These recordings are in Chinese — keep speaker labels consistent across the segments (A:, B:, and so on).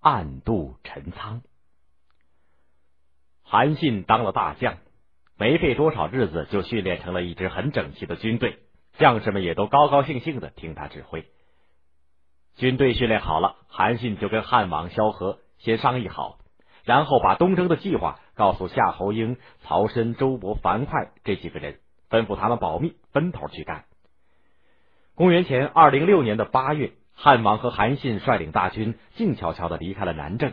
A: 暗度陈仓。韩信当了大将，没费多少日子就训练成了一支很整齐的军队，将士们也都高高兴兴的听他指挥。军队训练好了，韩信就跟汉王萧何先商议好，然后把东征的计划告诉夏侯婴、曹参、周勃、樊哙这几个人，吩咐他们保密，分头去干。公元前二零六年的八月，汉王和韩信率领大军静悄悄的离开了南郑，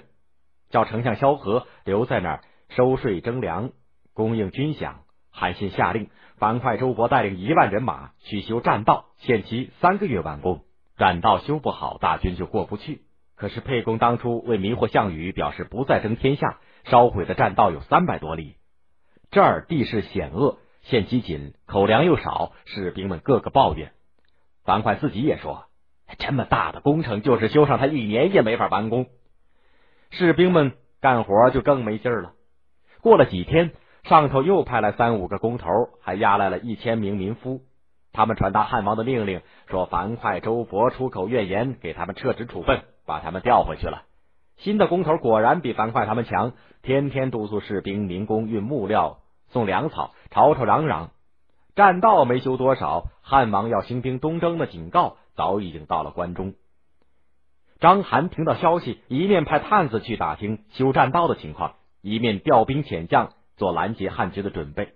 A: 叫丞相萧何留在那儿收税征粮，供应军饷。韩信下令，樊哙、周勃带领一万人马去修栈道，限期三个月完工。栈道修不好，大军就过不去。可是沛公当初为迷惑项羽，表示不再争天下，烧毁的栈道有三百多里。这儿地势险恶，限期紧，口粮又少，士兵们个个抱怨。樊哙自己也说：“这么大的工程，就是修上他一年也没法完工。”士兵们干活就更没劲儿了。过了几天，上头又派来三五个工头，还押来了一千名民夫。他们传达汉王的命令，说樊哙、周勃出口怨言，给他们撤职处分，把他们调回去了。新的工头果然比樊哙他们强，天天督促士兵、民工运木料、送粮草，吵吵嚷嚷。栈道没修多少，汉王要兴兵东征的警告早已经到了关中。章邯听到消息，一面派探子去打听修栈道的情况，一面调兵遣将做拦截汉军的准备。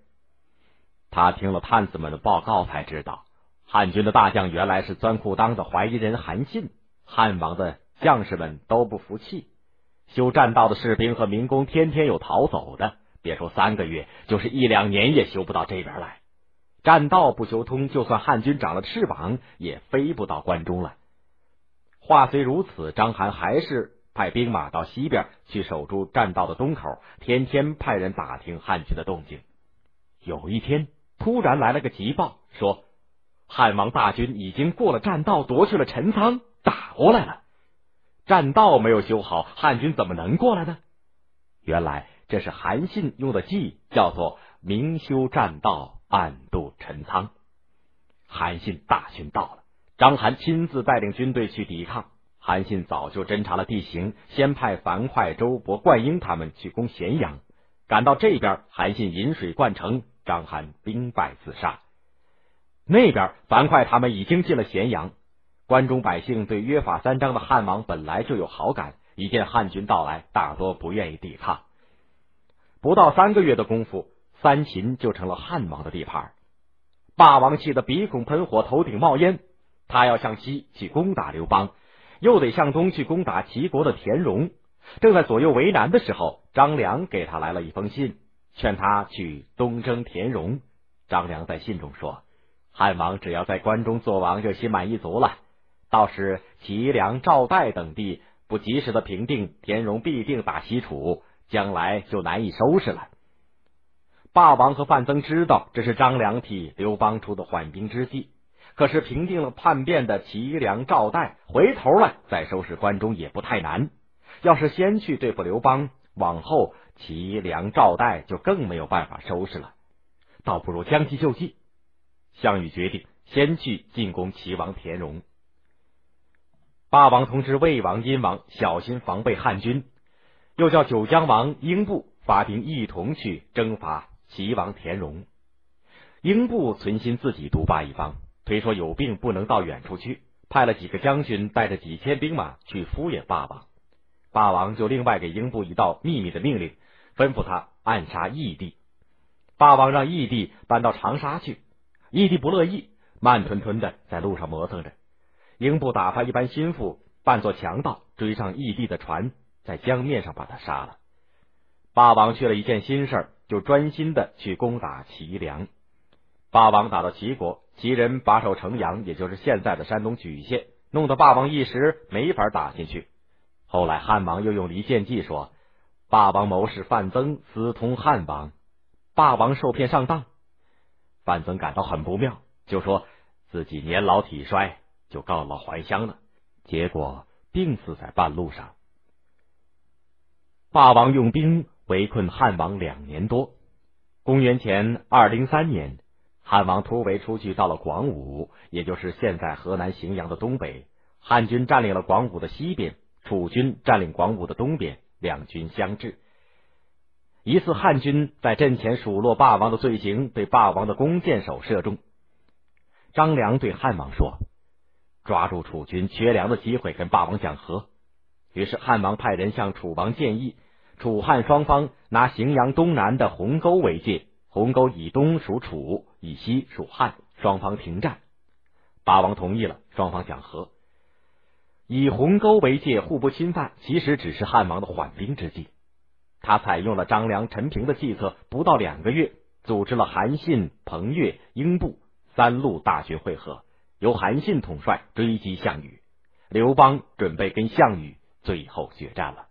A: 他听了探子们的报告，才知道汉军的大将原来是钻裤裆的怀疑人韩信。汉王的将士们都不服气，修栈道的士兵和民工天天有逃走的，别说三个月，就是一两年也修不到这边来。栈道不修通，就算汉军长了翅膀，也飞不到关中来。话虽如此，章邯还是派兵马到西边去守住栈道的东口，天天派人打听汉军的动静。有一天。突然来了个急报，说汉王大军已经过了栈道，夺去了陈仓，打过来了。栈道没有修好，汉军怎么能过来呢？原来这是韩信用的计，叫做明修栈道，暗度陈仓。韩信大军到了，章邯亲自带领军队去抵抗。韩信早就侦察了地形，先派樊哙、周勃、灌婴他们去攻咸阳。赶到这边，韩信引水灌城。章邯兵败自杀。那边樊哙他们已经进了咸阳，关中百姓对约法三章的汉王本来就有好感，一见汉军到来，大多不愿意抵抗。不到三个月的功夫，三秦就成了汉王的地盘。霸王气得鼻孔喷火，头顶冒烟。他要向西去攻打刘邦，又得向东去攻打齐国的田荣。正在左右为难的时候，张良给他来了一封信。劝他去东征田荣。张良在信中说：“汉王只要在关中做王，就心满意足了。到时齐梁赵代等地不及时的平定，田荣必定打西楚，将来就难以收拾了。”霸王和范增知道这是张良替刘邦出的缓兵之计，可是平定了叛变的齐梁赵代，回头来再收拾关中也不太难。要是先去对付刘邦，往后。齐梁赵代就更没有办法收拾了，倒不如将计就计。项羽决定先去进攻齐王田荣。霸王通知魏王、殷王小心防备汉军，又叫九江王英布发兵一同去征伐齐王田荣。英布存心自己独霸一方，推说有病不能到远处去，派了几个将军带着几千兵马去敷衍霸王。霸王就另外给英布一道秘密的命令。吩咐他暗杀义帝，霸王让义帝搬到长沙去，义帝不乐意，慢吞吞的在路上磨蹭着。英布打发一班心腹扮作强盗，追上义帝的船，在江面上把他杀了。霸王去了一件心事儿就专心的去攻打齐梁。霸王打到齐国，齐人把守城阳，也就是现在的山东莒县，弄得霸王一时没法打进去。后来汉王又用离间计说。霸王谋士范增私通汉王，霸王受骗上当，范增感到很不妙，就说自己年老体衰，就告老还乡了。结果病死在半路上。霸王用兵围困汉王两年多。公元前二零三年，汉王突围出去，到了广武，也就是现在河南荥阳的东北。汉军占领了广武的西边。楚军占领广武的东边，两军相峙。一次汉军在阵前数落霸王的罪行，被霸王的弓箭手射中。张良对汉王说：“抓住楚军缺粮的机会，跟霸王讲和。”于是汉王派人向楚王建议，楚汉双方拿荥阳东南的鸿沟为界，鸿沟以东属楚，以西属汉，双方停战。霸王同意了，双方讲和。以鸿沟为界，互不侵犯，其实只是汉王的缓兵之计。他采用了张良、陈平的计策，不到两个月，组织了韩信、彭越、英布三路大军会合，由韩信统帅追击项羽。刘邦准备跟项羽最后决战了。